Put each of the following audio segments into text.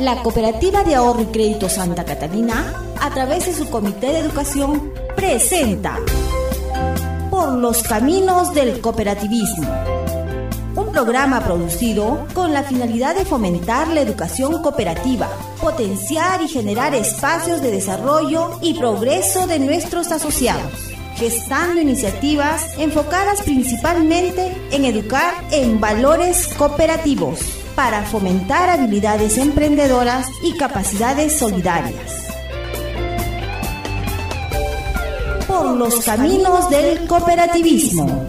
La Cooperativa de Ahorro y Crédito Santa Catalina, a través de su Comité de Educación, presenta Por los Caminos del Cooperativismo. Un programa producido con la finalidad de fomentar la educación cooperativa, potenciar y generar espacios de desarrollo y progreso de nuestros asociados gestando iniciativas enfocadas principalmente en educar en valores cooperativos para fomentar habilidades emprendedoras y capacidades solidarias. Por los caminos del cooperativismo.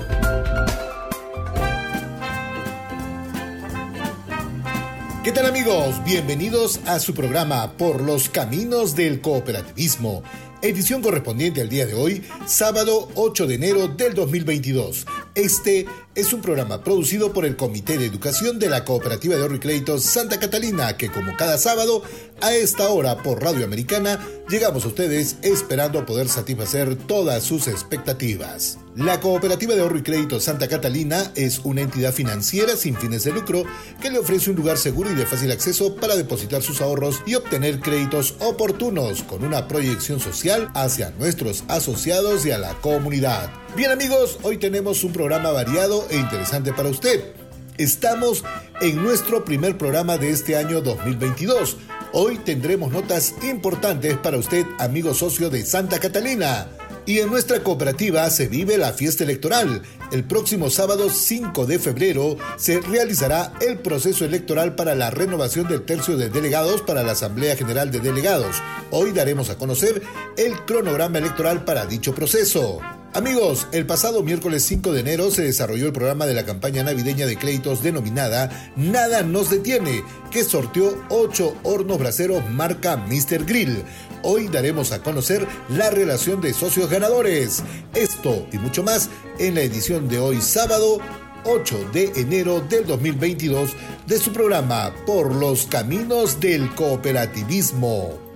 ¿Qué tal amigos? Bienvenidos a su programa Por los caminos del cooperativismo edición correspondiente al día de hoy, sábado 8 de enero del 2022. Este es un programa producido por el Comité de Educación de la Cooperativa de Ahorro y Crédito Santa Catalina, que como cada sábado, a esta hora por Radio Americana, llegamos a ustedes esperando poder satisfacer todas sus expectativas. La Cooperativa de Ahorro y Crédito Santa Catalina es una entidad financiera sin fines de lucro que le ofrece un lugar seguro y de fácil acceso para depositar sus ahorros y obtener créditos oportunos con una proyección social hacia nuestros asociados y a la comunidad. Bien amigos, hoy tenemos un programa variado e interesante para usted. Estamos en nuestro primer programa de este año 2022. Hoy tendremos notas importantes para usted, amigo socio de Santa Catalina. Y en nuestra cooperativa se vive la fiesta electoral. El próximo sábado 5 de febrero se realizará el proceso electoral para la renovación del tercio de delegados para la Asamblea General de Delegados. Hoy daremos a conocer el cronograma electoral para dicho proceso. Amigos, el pasado miércoles 5 de enero se desarrolló el programa de la campaña navideña de créditos denominada Nada nos detiene, que sorteó 8 hornos braseros marca Mr. Grill. Hoy daremos a conocer la relación de socios ganadores. Esto y mucho más en la edición de hoy sábado 8 de enero del 2022 de su programa Por los Caminos del Cooperativismo.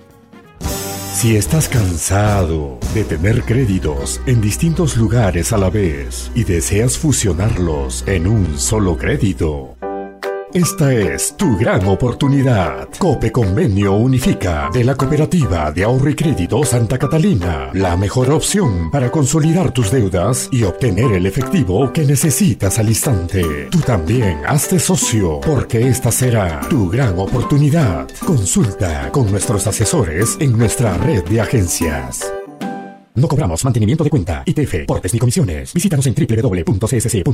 Si estás cansado de tener créditos en distintos lugares a la vez y deseas fusionarlos en un solo crédito, esta es tu gran oportunidad. Cope Convenio Unifica de la Cooperativa de Ahorro y Crédito Santa Catalina. La mejor opción para consolidar tus deudas y obtener el efectivo que necesitas al instante. Tú también hazte socio porque esta será tu gran oportunidad. Consulta con nuestros asesores en nuestra red de agencias. No cobramos mantenimiento de cuenta, ITF, portes ni comisiones. Visítanos en www.csc.com.pe.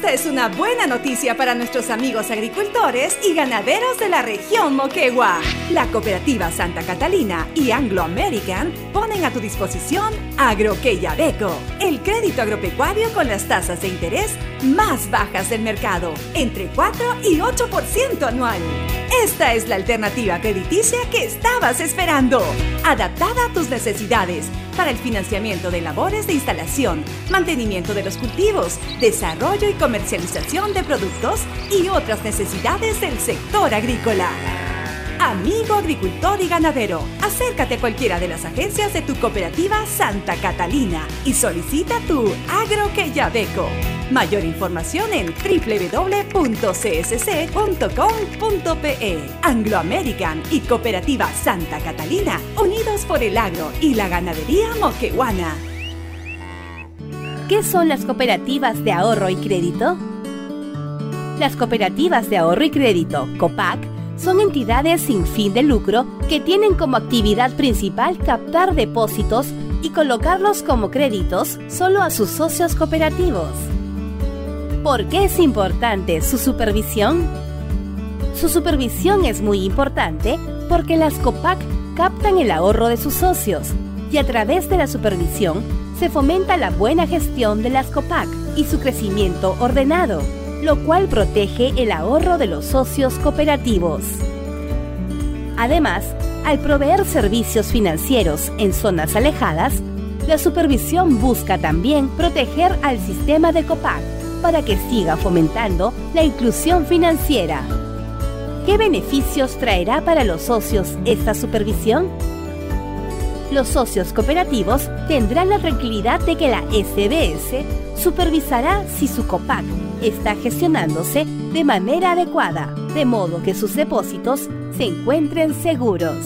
Esta es una buena noticia para nuestros amigos agricultores y ganaderos de la región Moquegua. La cooperativa Santa Catalina y Anglo American ponen a tu disposición Agroqueyabeco, el crédito agropecuario con las tasas de interés más bajas del mercado, entre 4 y 8% anual. Esta es la alternativa crediticia que estabas esperando, adaptada a tus necesidades para el financiamiento de labores de instalación, mantenimiento de los cultivos, desarrollo y comercialización de productos y otras necesidades del sector agrícola. Amigo agricultor y ganadero, acércate a cualquiera de las agencias de tu cooperativa Santa Catalina y solicita tu Agroqueyabeco. Mayor información en www.csc.com.pe. Anglo American y Cooperativa Santa Catalina, unidos por el agro y la ganadería moquehuana. ¿Qué son las cooperativas de ahorro y crédito? Las cooperativas de ahorro y crédito, COPAC, son entidades sin fin de lucro que tienen como actividad principal captar depósitos y colocarlos como créditos solo a sus socios cooperativos. ¿Por qué es importante su supervisión? Su supervisión es muy importante porque las COPAC captan el ahorro de sus socios y a través de la supervisión se fomenta la buena gestión de las COPAC y su crecimiento ordenado, lo cual protege el ahorro de los socios cooperativos. Además, al proveer servicios financieros en zonas alejadas, la supervisión busca también proteger al sistema de COPAC para que siga fomentando la inclusión financiera. ¿Qué beneficios traerá para los socios esta supervisión? Los socios cooperativos tendrán la tranquilidad de que la SBS supervisará si su COPAC está gestionándose de manera adecuada, de modo que sus depósitos se encuentren seguros.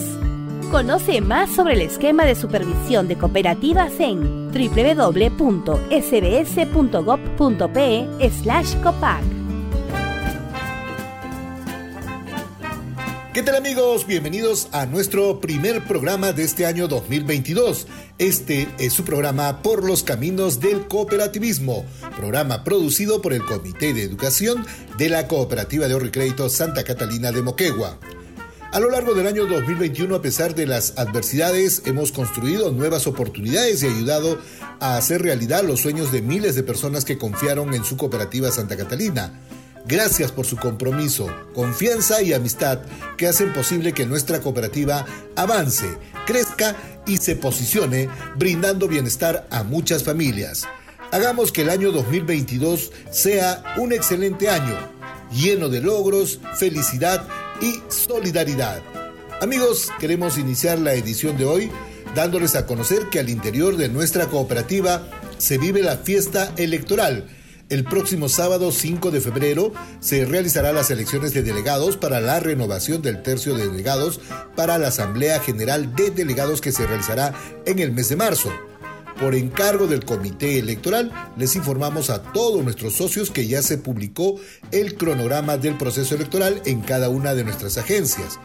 Conoce más sobre el esquema de supervisión de cooperativas en www.sbs.gov.pe/copac. ¿Qué tal amigos? Bienvenidos a nuestro primer programa de este año 2022. Este es su programa Por los Caminos del Cooperativismo, programa producido por el Comité de Educación de la Cooperativa de Ahorro y Crédito Santa Catalina de Moquegua. A lo largo del año 2021, a pesar de las adversidades, hemos construido nuevas oportunidades y ayudado a hacer realidad los sueños de miles de personas que confiaron en su cooperativa Santa Catalina. Gracias por su compromiso, confianza y amistad que hacen posible que nuestra cooperativa avance, crezca y se posicione brindando bienestar a muchas familias. Hagamos que el año 2022 sea un excelente año, lleno de logros, felicidad y solidaridad. Amigos, queremos iniciar la edición de hoy dándoles a conocer que al interior de nuestra cooperativa se vive la fiesta electoral el próximo sábado 5 de febrero se realizará las elecciones de delegados para la renovación del tercio de delegados para la Asamblea General de Delegados que se realizará en el mes de marzo. Por encargo del Comité Electoral, les informamos a todos nuestros socios que ya se publicó el cronograma del proceso electoral en cada una de nuestras agencias.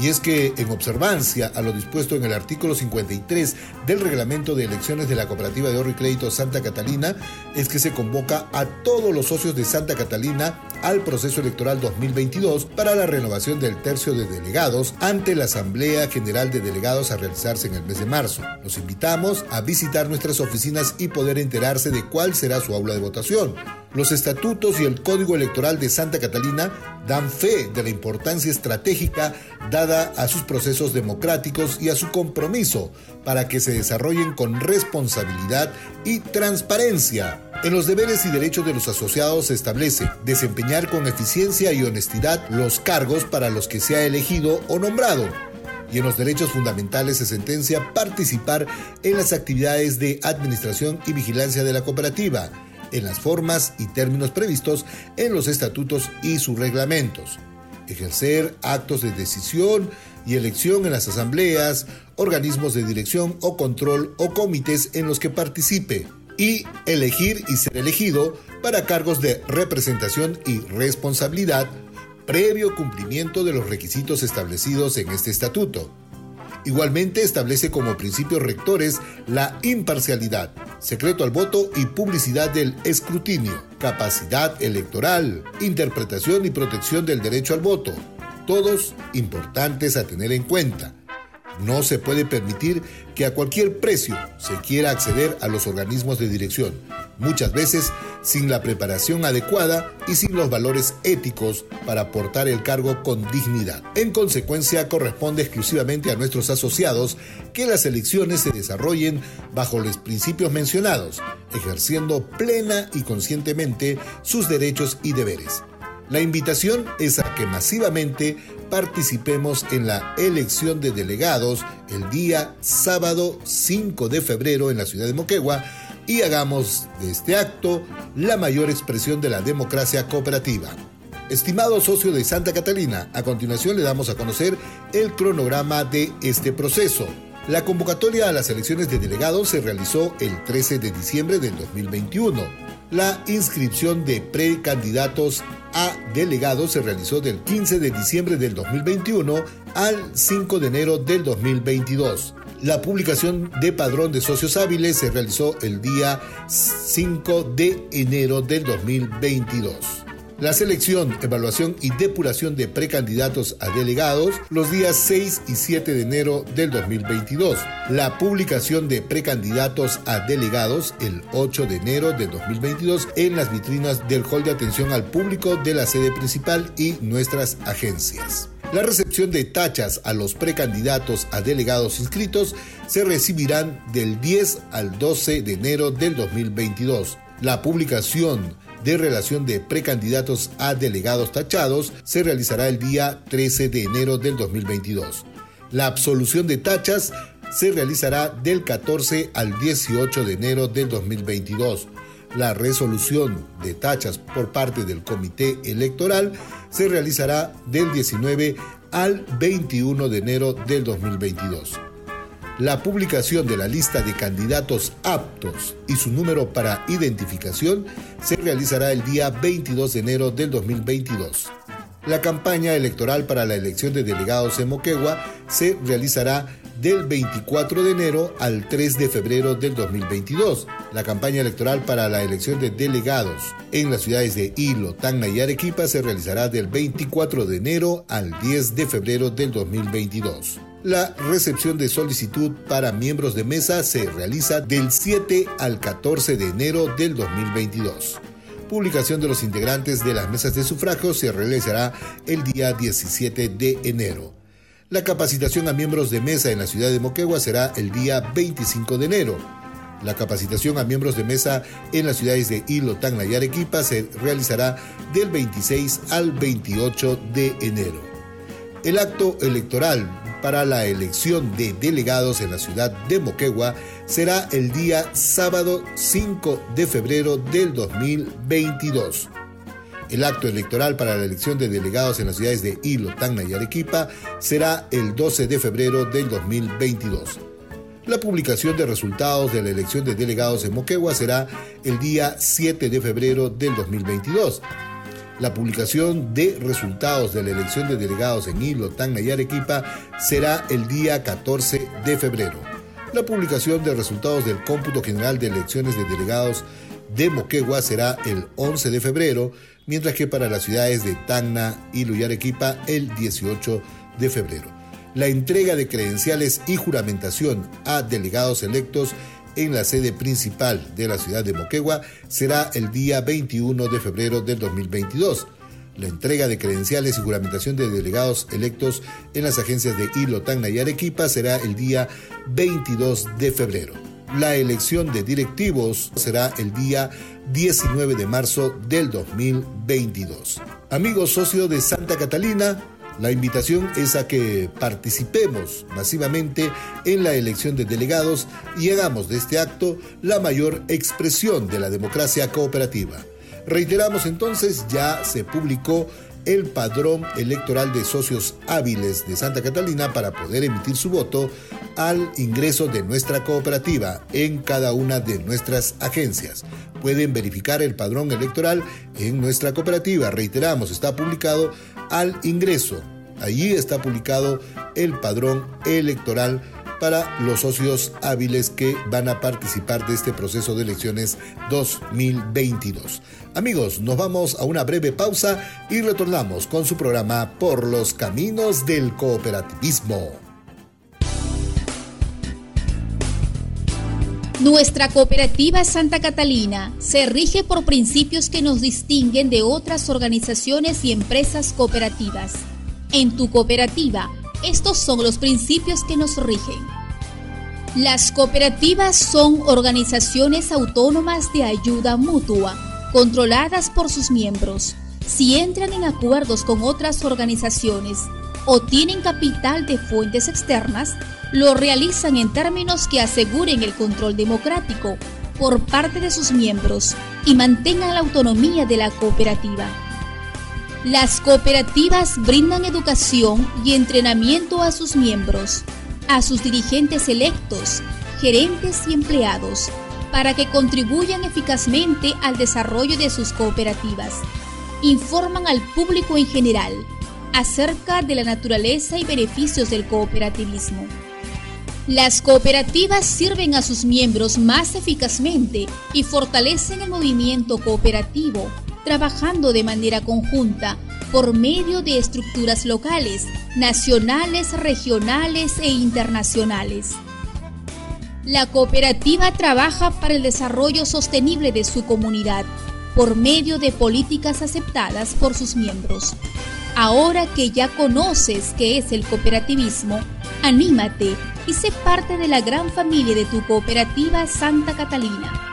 Y es que, en observancia a lo dispuesto en el artículo 53 del reglamento de elecciones de la Cooperativa de Ahorro y Crédito Santa Catalina, es que se convoca a todos los socios de Santa Catalina al proceso electoral 2022 para la renovación del tercio de delegados ante la Asamblea General de Delegados a realizarse en el mes de marzo. Los invitamos a visitar nuestras oficinas y poder enterarse de cuál será su aula de votación. Los estatutos y el código electoral de Santa Catalina dan fe de la importancia estratégica dada a sus procesos democráticos y a su compromiso para que se desarrollen con responsabilidad y transparencia. En los deberes y derechos de los asociados se establece desempeñar con eficiencia y honestidad los cargos para los que se ha elegido o nombrado. Y en los derechos fundamentales se sentencia participar en las actividades de administración y vigilancia de la cooperativa en las formas y términos previstos en los estatutos y sus reglamentos. Ejercer actos de decisión y elección en las asambleas, organismos de dirección o control o comités en los que participe. Y elegir y ser elegido para cargos de representación y responsabilidad previo cumplimiento de los requisitos establecidos en este estatuto. Igualmente establece como principios rectores la imparcialidad, secreto al voto y publicidad del escrutinio, capacidad electoral, interpretación y protección del derecho al voto, todos importantes a tener en cuenta. No se puede permitir que a cualquier precio se quiera acceder a los organismos de dirección, muchas veces sin la preparación adecuada y sin los valores éticos para aportar el cargo con dignidad. En consecuencia, corresponde exclusivamente a nuestros asociados que las elecciones se desarrollen bajo los principios mencionados, ejerciendo plena y conscientemente sus derechos y deberes. La invitación es a que masivamente participemos en la elección de delegados el día sábado 5 de febrero en la ciudad de Moquegua y hagamos de este acto la mayor expresión de la democracia cooperativa. Estimado socio de Santa Catalina, a continuación le damos a conocer el cronograma de este proceso. La convocatoria a las elecciones de delegados se realizó el 13 de diciembre del 2021. La inscripción de precandidatos a delegados se realizó del 15 de diciembre del 2021 al 5 de enero del 2022. La publicación de padrón de socios hábiles se realizó el día 5 de enero del 2022. La selección, evaluación y depuración de precandidatos a delegados los días 6 y 7 de enero del 2022. La publicación de precandidatos a delegados el 8 de enero del 2022 en las vitrinas del hall de atención al público de la sede principal y nuestras agencias. La recepción de tachas a los precandidatos a delegados inscritos se recibirán del 10 al 12 de enero del 2022. La publicación de relación de precandidatos a delegados tachados se realizará el día 13 de enero del 2022. La absolución de tachas se realizará del 14 al 18 de enero del 2022. La resolución de tachas por parte del comité electoral se realizará del 19 al 21 de enero del 2022. La publicación de la lista de candidatos aptos y su número para identificación se realizará el día 22 de enero del 2022. La campaña electoral para la elección de delegados en Moquegua se realizará del 24 de enero al 3 de febrero del 2022. La campaña electoral para la elección de delegados en las ciudades de Hilo, Tacna y Arequipa se realizará del 24 de enero al 10 de febrero del 2022. La recepción de solicitud para miembros de mesa se realiza del 7 al 14 de enero del 2022 publicación de los integrantes de las mesas de sufragio se realizará el día 17 de enero. La capacitación a miembros de mesa en la ciudad de Moquegua será el día 25 de enero. La capacitación a miembros de mesa en las ciudades de Hilo, Tacna y Arequipa se realizará del 26 al 28 de enero. El acto electoral para la elección de delegados en la ciudad de Moquegua será el día sábado 5 de febrero del 2022. El acto electoral para la elección de delegados en las ciudades de Hilo, Tacna y Arequipa será el 12 de febrero del 2022. La publicación de resultados de la elección de delegados en Moquegua será el día 7 de febrero del 2022 la publicación de resultados de la elección de delegados en Hilo, Tacna y Arequipa será el día 14 de febrero. La publicación de resultados del cómputo general de elecciones de delegados de Moquegua será el 11 de febrero, mientras que para las ciudades de Tacna, Hilo y Arequipa el 18 de febrero. La entrega de credenciales y juramentación a delegados electos en la sede principal de la ciudad de Moquegua será el día 21 de febrero del 2022. La entrega de credenciales y juramentación de delegados electos en las agencias de Hilo, Tacna y Arequipa será el día 22 de febrero. La elección de directivos será el día 19 de marzo del 2022. Amigos socios de Santa Catalina, la invitación es a que participemos masivamente en la elección de delegados y hagamos de este acto la mayor expresión de la democracia cooperativa. Reiteramos entonces, ya se publicó el padrón electoral de socios hábiles de Santa Catalina para poder emitir su voto al ingreso de nuestra cooperativa en cada una de nuestras agencias. Pueden verificar el padrón electoral en nuestra cooperativa. Reiteramos, está publicado al ingreso. Allí está publicado el padrón electoral para los socios hábiles que van a participar de este proceso de elecciones 2022. Amigos, nos vamos a una breve pausa y retornamos con su programa Por los Caminos del Cooperativismo. Nuestra cooperativa Santa Catalina se rige por principios que nos distinguen de otras organizaciones y empresas cooperativas. En tu cooperativa, estos son los principios que nos rigen. Las cooperativas son organizaciones autónomas de ayuda mutua, controladas por sus miembros. Si entran en acuerdos con otras organizaciones o tienen capital de fuentes externas, lo realizan en términos que aseguren el control democrático por parte de sus miembros y mantengan la autonomía de la cooperativa. Las cooperativas brindan educación y entrenamiento a sus miembros, a sus dirigentes electos, gerentes y empleados, para que contribuyan eficazmente al desarrollo de sus cooperativas. Informan al público en general acerca de la naturaleza y beneficios del cooperativismo. Las cooperativas sirven a sus miembros más eficazmente y fortalecen el movimiento cooperativo, trabajando de manera conjunta por medio de estructuras locales, nacionales, regionales e internacionales. La cooperativa trabaja para el desarrollo sostenible de su comunidad por medio de políticas aceptadas por sus miembros. Ahora que ya conoces qué es el cooperativismo, anímate y sé parte de la gran familia de tu cooperativa Santa Catalina.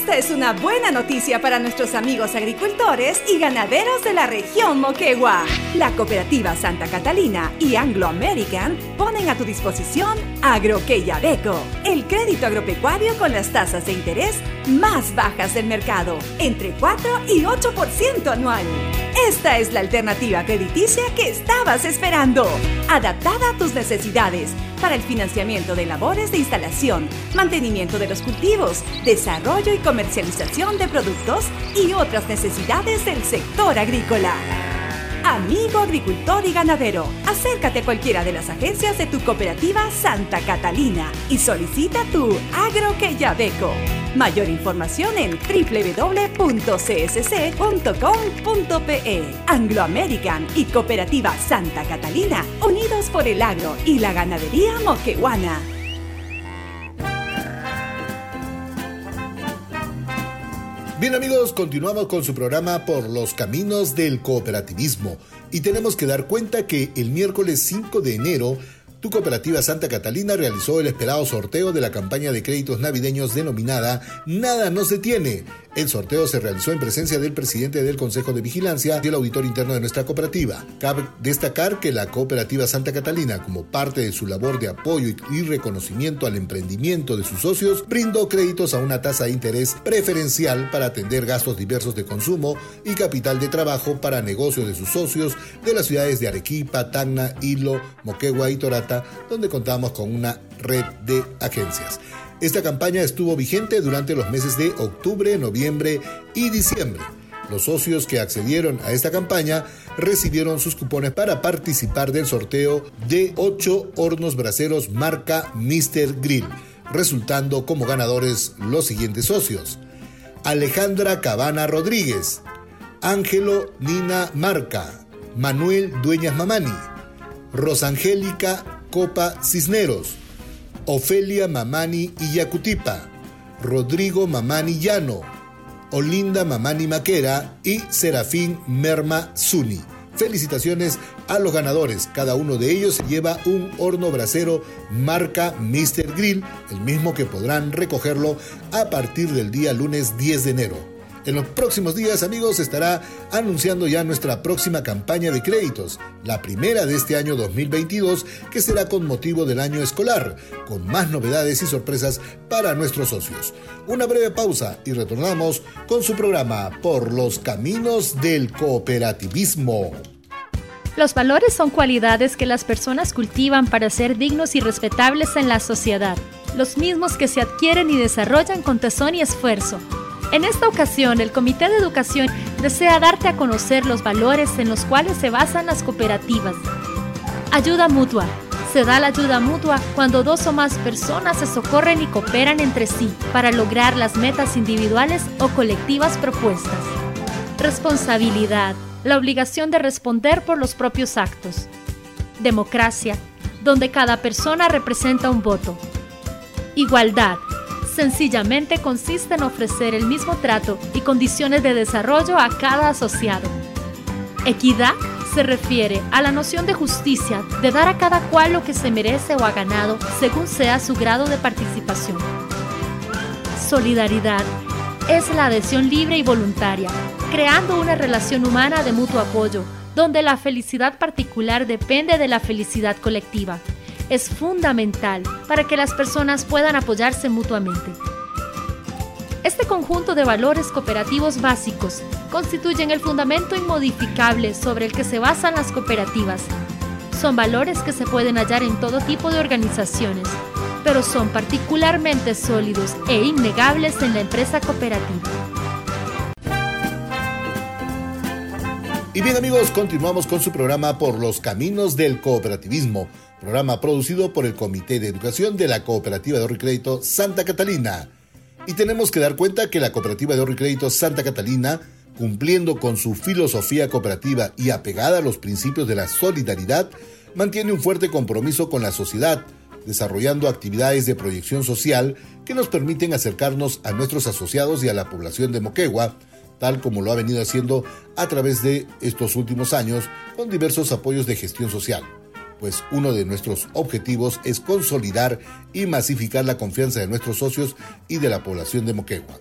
Esta es una buena noticia para nuestros amigos agricultores y ganaderos de la región Moquegua. La cooperativa Santa Catalina y Anglo American ponen a tu disposición Agroqueyabeco, el crédito agropecuario con las tasas de interés más bajas del mercado, entre 4 y 8% anual. Esta es la alternativa crediticia que estabas esperando, adaptada a tus necesidades para el financiamiento de labores de instalación, mantenimiento de los cultivos, desarrollo y comercialización de productos y otras necesidades del sector agrícola. Amigo agricultor y ganadero, acércate a cualquiera de las agencias de tu cooperativa Santa Catalina y solicita tu agroqueyabeco. Mayor información en www.csc.com.pe. Anglo American y Cooperativa Santa Catalina, unidos por el agro y la ganadería moquehuana. Bien amigos, continuamos con su programa por los caminos del cooperativismo. Y tenemos que dar cuenta que el miércoles 5 de enero tu cooperativa Santa Catalina realizó el esperado sorteo de la campaña de créditos navideños denominada Nada nos detiene. El sorteo se realizó en presencia del presidente del Consejo de Vigilancia y el auditor interno de nuestra cooperativa. Cabe destacar que la cooperativa Santa Catalina, como parte de su labor de apoyo y reconocimiento al emprendimiento de sus socios, brindó créditos a una tasa de interés preferencial para atender gastos diversos de consumo y capital de trabajo para negocios de sus socios de las ciudades de Arequipa, Tacna, Hilo, Moquegua y Torata donde contamos con una red de agencias. Esta campaña estuvo vigente durante los meses de octubre, noviembre y diciembre. Los socios que accedieron a esta campaña recibieron sus cupones para participar del sorteo de 8 hornos braseros marca Mr. Grill, resultando como ganadores los siguientes socios. Alejandra Cabana Rodríguez, Ángelo Nina Marca, Manuel Dueñas Mamani, Rosangélica Copa Cisneros, Ofelia Mamani Iyacutipa, Rodrigo Mamani Llano, Olinda Mamani Maquera y Serafín Merma Zuni. Felicitaciones a los ganadores. Cada uno de ellos lleva un horno brasero marca Mr. Grill, el mismo que podrán recogerlo a partir del día lunes 10 de enero. En los próximos días, amigos, estará anunciando ya nuestra próxima campaña de créditos, la primera de este año 2022, que será con motivo del año escolar, con más novedades y sorpresas para nuestros socios. Una breve pausa y retornamos con su programa Por los Caminos del Cooperativismo. Los valores son cualidades que las personas cultivan para ser dignos y respetables en la sociedad, los mismos que se adquieren y desarrollan con tesón y esfuerzo en esta ocasión, el Comité de Educación desea darte a conocer los valores en los cuales se basan las cooperativas. Ayuda mutua. Se da la ayuda mutua cuando dos o más personas se socorren y cooperan entre sí para lograr las metas individuales o colectivas propuestas. Responsabilidad. La obligación de responder por los propios actos. Democracia, donde cada persona representa un voto. Igualdad sencillamente consiste en ofrecer el mismo trato y condiciones de desarrollo a cada asociado. Equidad se refiere a la noción de justicia, de dar a cada cual lo que se merece o ha ganado según sea su grado de participación. Solidaridad es la adhesión libre y voluntaria, creando una relación humana de mutuo apoyo, donde la felicidad particular depende de la felicidad colectiva es fundamental para que las personas puedan apoyarse mutuamente. Este conjunto de valores cooperativos básicos constituyen el fundamento inmodificable sobre el que se basan las cooperativas. Son valores que se pueden hallar en todo tipo de organizaciones, pero son particularmente sólidos e innegables en la empresa cooperativa. Y bien amigos, continuamos con su programa Por los Caminos del Cooperativismo programa producido por el Comité de Educación de la Cooperativa de Ahorro Crédito Santa Catalina. Y tenemos que dar cuenta que la Cooperativa de Ahorro Crédito Santa Catalina, cumpliendo con su filosofía cooperativa y apegada a los principios de la solidaridad, mantiene un fuerte compromiso con la sociedad, desarrollando actividades de proyección social que nos permiten acercarnos a nuestros asociados y a la población de Moquegua, tal como lo ha venido haciendo a través de estos últimos años con diversos apoyos de gestión social pues uno de nuestros objetivos es consolidar y masificar la confianza de nuestros socios y de la población de Moquegua.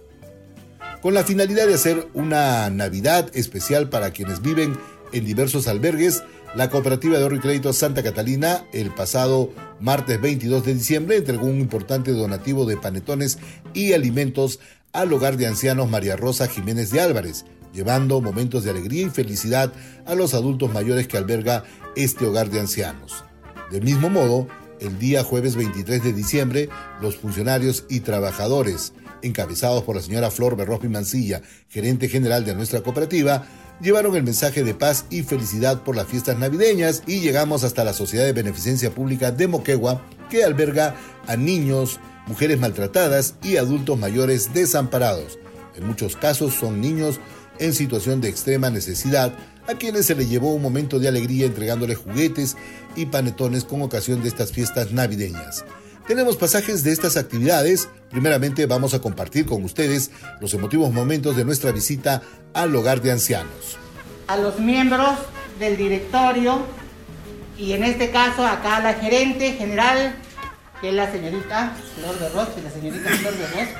con la finalidad de hacer una Navidad especial para quienes viven en diversos albergues. La cooperativa de ahorro y crédito Santa Catalina el pasado martes 22 de diciembre entregó un importante donativo de panetones y alimentos al hogar de ancianos María Rosa Jiménez de Álvarez, llevando momentos de alegría y felicidad a los adultos mayores que alberga este hogar de ancianos. Del mismo modo, el día jueves 23 de diciembre, los funcionarios y trabajadores, encabezados por la señora Flor Berrospi Mancilla, gerente general de nuestra cooperativa, llevaron el mensaje de paz y felicidad por las fiestas navideñas y llegamos hasta la Sociedad de Beneficencia Pública de Moquegua, que alberga a niños, mujeres maltratadas y adultos mayores desamparados. En muchos casos son niños en situación de extrema necesidad, a quienes se les llevó un momento de alegría entregándoles juguetes y panetones con ocasión de estas fiestas navideñas. Tenemos pasajes de estas actividades. Primeramente vamos a compartir con ustedes los emotivos momentos de nuestra visita al hogar de ancianos. A los miembros del directorio y en este caso acá la gerente general, que es la señorita Flor de Rossi, la señorita Flor de Rossi.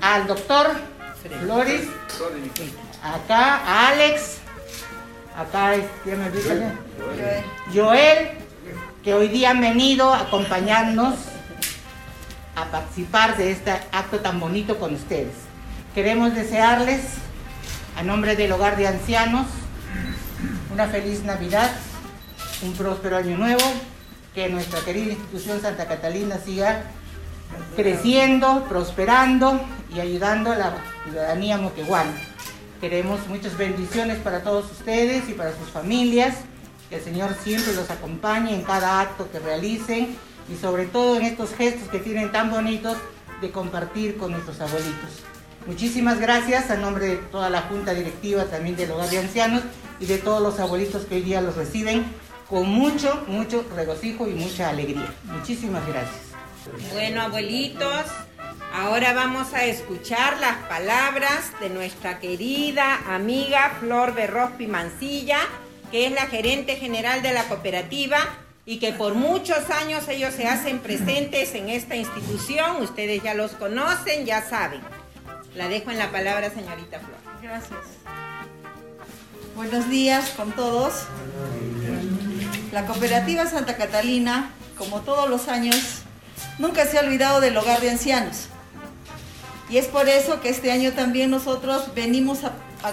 Al doctor Flores, acá a Alex, acá ¿quién me dice? Joel, que hoy día han venido a acompañarnos a participar de este acto tan bonito con ustedes. Queremos desearles, a nombre del Hogar de Ancianos, una feliz Navidad, un próspero año nuevo, que nuestra querida institución Santa Catalina siga creciendo, prosperando y ayudando a la ciudadanía moqueguana. Queremos muchas bendiciones para todos ustedes y para sus familias. Que el Señor siempre los acompañe en cada acto que realicen y sobre todo en estos gestos que tienen tan bonitos de compartir con nuestros abuelitos. Muchísimas gracias a nombre de toda la Junta Directiva también del Hogar de Ancianos y de todos los abuelitos que hoy día los reciben con mucho, mucho regocijo y mucha alegría. Muchísimas gracias. Bueno, abuelitos, ahora vamos a escuchar las palabras de nuestra querida amiga Flor Berrospi Mancilla, que es la gerente general de la cooperativa y que por muchos años ellos se hacen presentes en esta institución. Ustedes ya los conocen, ya saben. La dejo en la palabra, señorita Flor. Gracias. Buenos días con todos. La cooperativa Santa Catalina, como todos los años, nunca se ha olvidado del hogar de ancianos. Y es por eso que este año también nosotros venimos a, a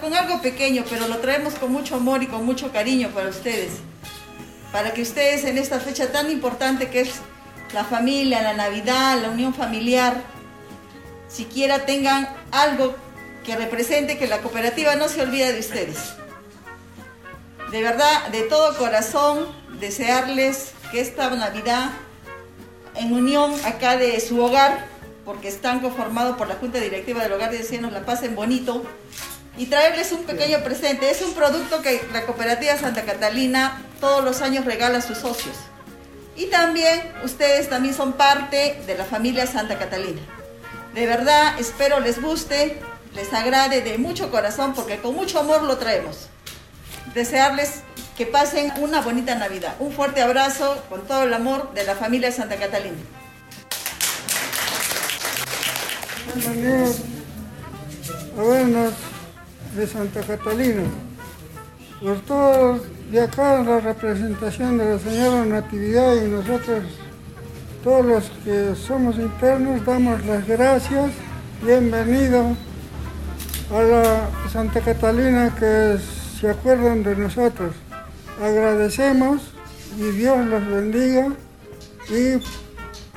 con algo pequeño, pero lo traemos con mucho amor y con mucho cariño para ustedes. Para que ustedes en esta fecha tan importante que es la familia, la Navidad, la unión familiar, siquiera tengan algo que represente que la cooperativa no se olvida de ustedes. De verdad, de todo corazón, desearles que esta Navidad en unión acá de su hogar, porque están conformados por la Junta Directiva del Hogar de Ancianos, la pasen bonito, y traerles un pequeño presente. Es un producto que la Cooperativa Santa Catalina todos los años regala a sus socios. Y también ustedes también son parte de la familia Santa Catalina. De verdad, espero les guste, les agrade de mucho corazón, porque con mucho amor lo traemos. Desearles que pasen una bonita Navidad. Un fuerte abrazo con todo el amor de la familia Santa Catalina. De Santa Catalina. Por todos de acá, la representación de la señora Natividad y nosotros, todos los que somos internos, damos las gracias. Bienvenido a la Santa Catalina que se acuerdan de nosotros agradecemos y Dios los bendiga y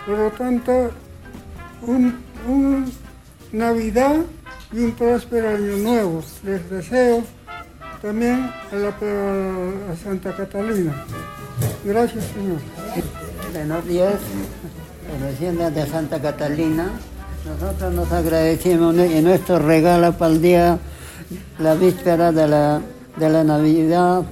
por lo tanto un, Navidad y un próspero año nuevo. Les deseo también a, la, Santa Catalina. Gracias Señor. Buenos días, vecinos de Santa Catalina. Nosotros nos agradecemos y nuestro regalo para el día, la víspera de la de la Navidad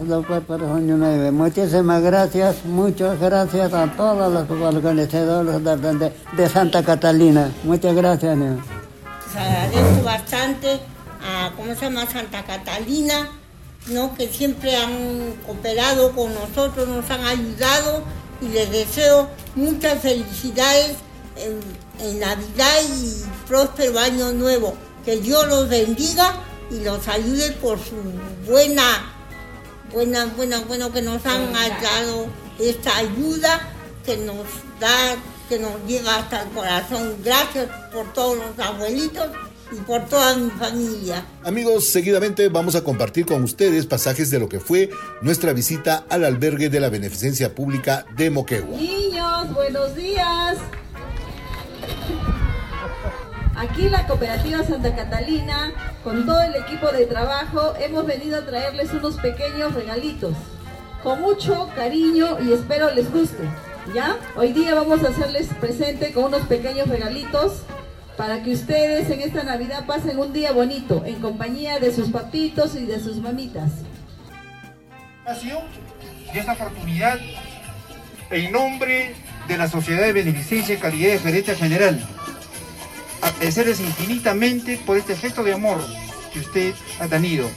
para Año Nuevo. Muchísimas gracias, muchas gracias a todos los organizadores de, de, Santa Catalina. Muchas gracias. Les agradezco bastante a, ¿cómo se llama? Santa Catalina, ¿no? que siempre han cooperado con nosotros, nos han ayudado y les deseo muchas felicidades en, Navidad y próspero año nuevo. Que Dios los bendiga y los ayude por su buena, buena, buena, bueno que nos han dado esta ayuda que nos da, que nos llega hasta el corazón. Gracias por todos los abuelitos y por toda mi familia. Amigos, seguidamente vamos a compartir con ustedes pasajes de lo que fue nuestra visita al albergue de la Beneficencia Pública de Moquegua. Niños, buenos días. Aquí la cooperativa Santa Catalina, con todo el equipo de trabajo, hemos venido a traerles unos pequeños regalitos. Con mucho cariño y espero les guste. ¿Ya? Hoy día vamos a hacerles presente con unos pequeños regalitos para que ustedes en esta Navidad pasen un día bonito en compañía de sus papitos y de sus mamitas. Y esta oportunidad, en nombre de la Sociedad de Beneficencia y Calidad de Gerente General, agradecerles infinitamente por este gesto de amor que usted ha tenido.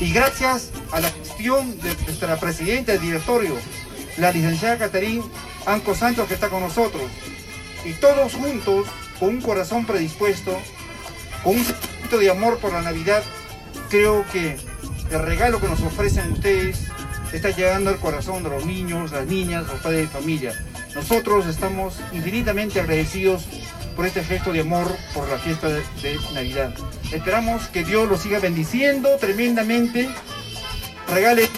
Y gracias a la gestión de nuestra presidenta del directorio, la licenciada Catarín Anco Santos, que está con nosotros. Y todos juntos con un corazón predispuesto, con un sentimiento de amor por la Navidad, creo que el regalo que nos ofrecen ustedes está llegando al corazón de los niños, las niñas, los padres de familia. Nosotros estamos infinitamente agradecidos por este gesto de amor por la fiesta de, Navidad. Esperamos que Dios los siga bendiciendo tremendamente, regale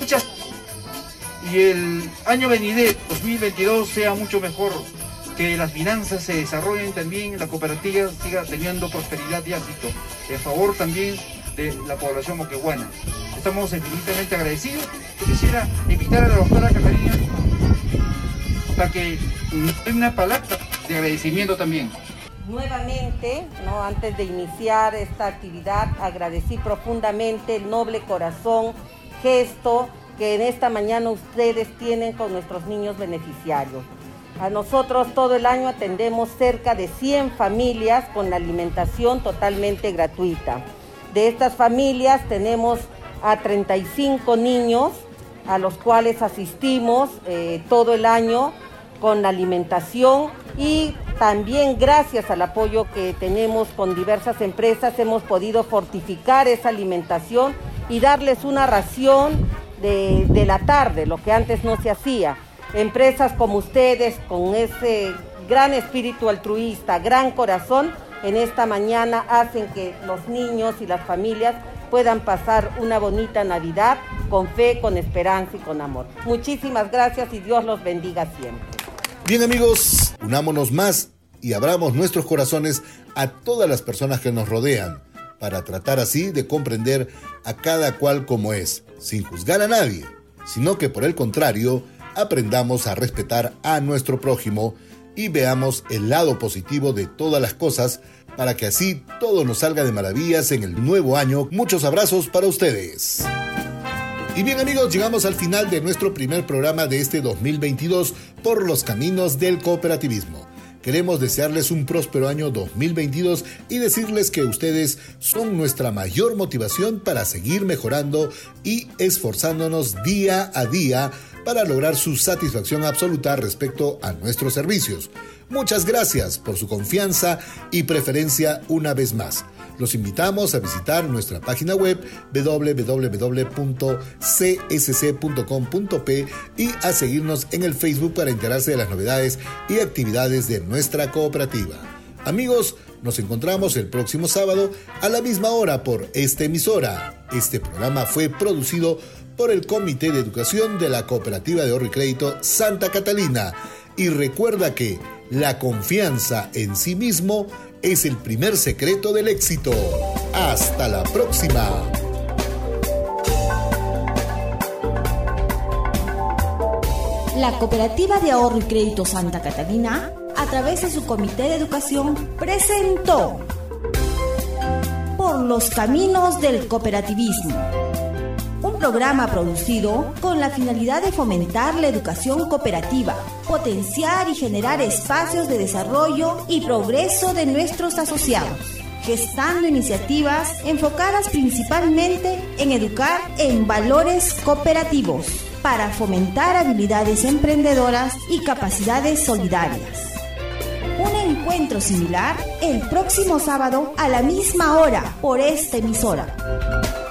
muchas y el año venidero 2022 sea mucho mejor que las finanzas se desarrollen también, la cooperativa siga teniendo prosperidad y éxito, en favor también de la población moqueguana. Estamos infinitamente agradecidos. quisiera invitar a la doctora Catarina para que dé una palabra de agradecimiento también. Nuevamente, ¿no? antes de iniciar esta actividad, agradecí profundamente el noble corazón, gesto que en esta mañana ustedes tienen con nuestros niños beneficiarios. A nosotros todo el año atendemos cerca de 100 familias con la alimentación totalmente gratuita. De estas familias tenemos a 35 niños a los cuales asistimos eh, todo el año con la alimentación y también gracias al apoyo que tenemos con diversas empresas hemos podido fortificar esa alimentación y darles una ración de, de la tarde, lo que antes no se hacía empresas como ustedes, con ese gran espíritu altruista, gran corazón, en esta mañana hacen que los niños y las familias puedan pasar una bonita Navidad con fe, con esperanza y con amor. Muchísimas gracias y Dios los bendiga siempre. Bien amigos, unámonos más y abramos nuestros corazones a todas las personas que nos rodean para tratar así de comprender a cada cual como es, sin juzgar a nadie, sino que por el contrario, aprendamos a respetar a nuestro prójimo y veamos el lado positivo de todas las cosas para que así todo nos salga de maravillas en el nuevo año. Muchos abrazos para ustedes. Y bien amigos, llegamos al final de nuestro primer programa de este 2022 por los caminos del cooperativismo. Queremos desearles un próspero año 2022 y decirles que ustedes son nuestra mayor motivación para seguir mejorando y esforzándonos día a día para lograr su satisfacción absoluta respecto a nuestros servicios. Muchas gracias por su confianza y preferencia una vez más. Los invitamos a visitar nuestra página web www.csc.com.p y a seguirnos en el Facebook para enterarse de las novedades y actividades de nuestra cooperativa. Amigos, nos encontramos el próximo sábado a la misma hora por esta emisora. Este programa fue producido por el Comité de Educación de la Cooperativa de Ahorro y Crédito Santa Catalina. Y recuerda que la confianza en sí mismo es el primer secreto del éxito. Hasta la próxima. La Cooperativa de Ahorro y Crédito Santa Catalina, a través de su Comité de Educación, presentó Por los Caminos del Cooperativismo programa producido con la finalidad de fomentar la educación cooperativa, potenciar y generar espacios de desarrollo y progreso de nuestros asociados, gestando iniciativas enfocadas principalmente en educar en valores cooperativos para fomentar habilidades emprendedoras y capacidades solidarias. Un encuentro similar el próximo sábado a la misma hora por esta emisora.